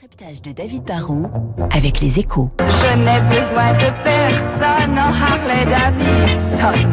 décryptage de David Barrault avec les échos. Je n'ai besoin de personne en Harley Davidson.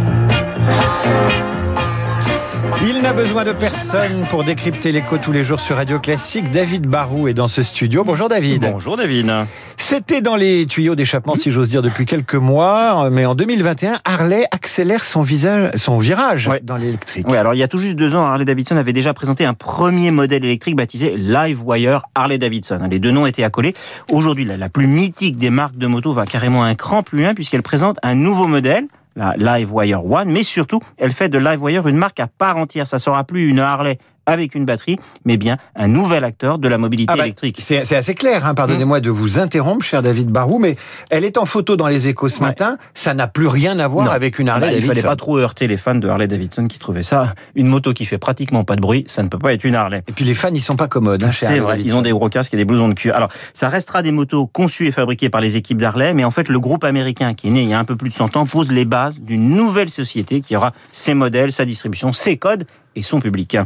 Il n'a besoin de personne pour décrypter l'écho tous les jours sur Radio Classique. David Barou est dans ce studio. Bonjour David. Bonjour David. C'était dans les tuyaux d'échappement, si j'ose dire, depuis quelques mois. Mais en 2021, Harley accélère son, visage, son virage Ouais. dans l'électrique. Oui, alors il y a tout juste deux ans, Harley Davidson avait déjà présenté un premier modèle électrique baptisé Livewire Harley Davidson. Les deux noms étaient accolés. Aujourd'hui, la, la plus mythique des marques de moto va carrément un cran plus loin puisqu'elle présente un nouveau modèle. La Livewire One, mais surtout, elle fait de Livewire une marque à part entière. Ça sera plus une Harley avec une batterie, mais bien un nouvel acteur de la mobilité Ah bah, électrique. C'est assez clair, hein, pardonnez-moi de vous interrompre, cher David Barou, mais elle est en photo dans les échos ce Ouais. matin. Ça n'a plus rien à voir Non. avec une Harley Bah, il Davidson. fallait pas trop heurter les fans de Harley Davidson qui trouvaient ça une moto qui fait pratiquement pas de bruit, ça ne peut pas être une Harley. Et puis les fans, ils sont pas commodes. hein, C'est vrai, Davidson. ils ont des gros casques et des blousons de cuir. Alors, ça restera des motos conçues et fabriquées par les équipes d'Harley, mais en fait, le groupe américain qui est né il y a un peu plus de 100 ans pose les bases d'une nouvelle société qui aura ses modèles, sa distribution, ses codes et son public.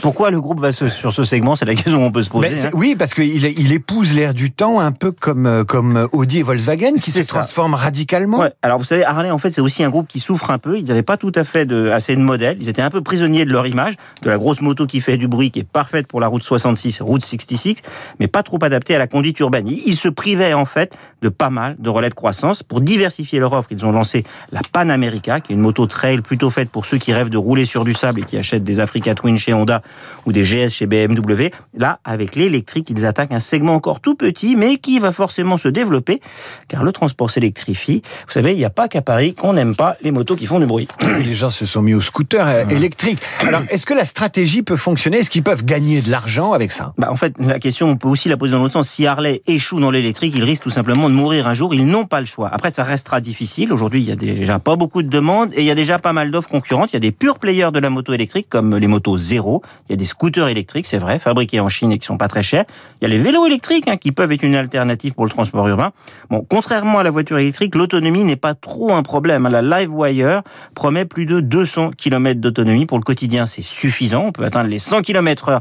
Pourquoi le groupe va se- sur ce segment C'est la question qu'on peut se poser. Hein. oui, parce qu'il il épouse l'air du temps, un peu comme, euh, comme Audi et Volkswagen, qui se ça. transforment radicalement. Ouais. Alors vous savez, Harley en fait c'est aussi un groupe qui souffre un peu. Ils n'avaient pas tout à fait de, assez de modèles. Ils étaient un peu prisonniers de leur image, de la grosse moto qui fait du bruit, qui est parfaite pour la route 66, route 66, mais pas trop adaptée à la conduite urbaine. Ils ils se privaient en fait de pas mal de relais de croissance. Pour diversifier leur offre, ils ont lancé la Pan America, qui est une moto trail plutôt faite pour ceux qui rêvent de rouler sur du sable et qui achètent des Africa Twin chez Honda ou des GS chez BMW. Là, avec l'électrique, ils attaquent un segment encore tout petit, mais qui va forcément se développer, car le transport s'électrifie. Vous savez, il n'y a pas qu'à Paris qu'on n'aime pas les motos qui font du bruit. Les gens se sont mis au scooter euh, électrique. Alors, est-ce que la stratégie peut fonctionner? Est-ce qu'ils peuvent gagner de l'argent avec ça? Bah, en fait, la question, on peut aussi la poser dans l'autre sens. Si Harley échoue dans l'électrique, ils risquent tout simplement de mourir un jour. Ils n'ont pas le choix. Après, ça restera difficile. Aujourd'hui, il y a déjà pas beaucoup de demandes et il y a déjà pas mal d'offres concurrentes. Il y a des purs players de la moto électrique comme les motos zéro. Il y a des scooters électriques, c'est vrai, fabriqués en Chine et qui sont pas très chers. Il y a les vélos électriques hein, qui peuvent être une alternative pour le transport urbain. Bon, contrairement à la voiture électrique, l'autonomie n'est pas trop un problème. La Livewire promet plus de 200 km d'autonomie pour le quotidien. C'est suffisant. On peut atteindre les 100 km heure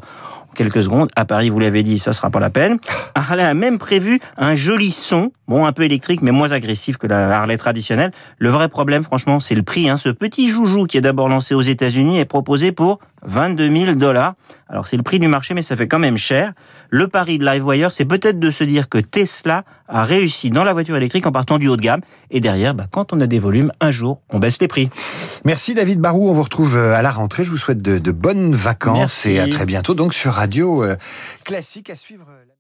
quelques secondes. À Paris, vous l'avez dit, ça sera pas la peine. Harley a même prévu un joli son, bon, un peu électrique, mais moins agressif que la Harley traditionnelle. Le vrai problème, franchement, c'est le prix. Hein. Ce petit joujou qui est d'abord lancé aux États-Unis est proposé pour 22 000 dollars. Alors, c'est le prix du marché, mais ça fait quand même cher. Le pari de Livewire, c'est peut-être de se dire que Tesla a réussi dans la voiture électrique en partant du haut de gamme. Et derrière, bah, quand on a des volumes, un jour, on baisse les prix. Merci David Barou, on vous retrouve euh, à la rentrée. Je vous souhaite de, de bonnes vacances Merci. et à très bientôt donc sur Radio euh, Classique à suivre. euh,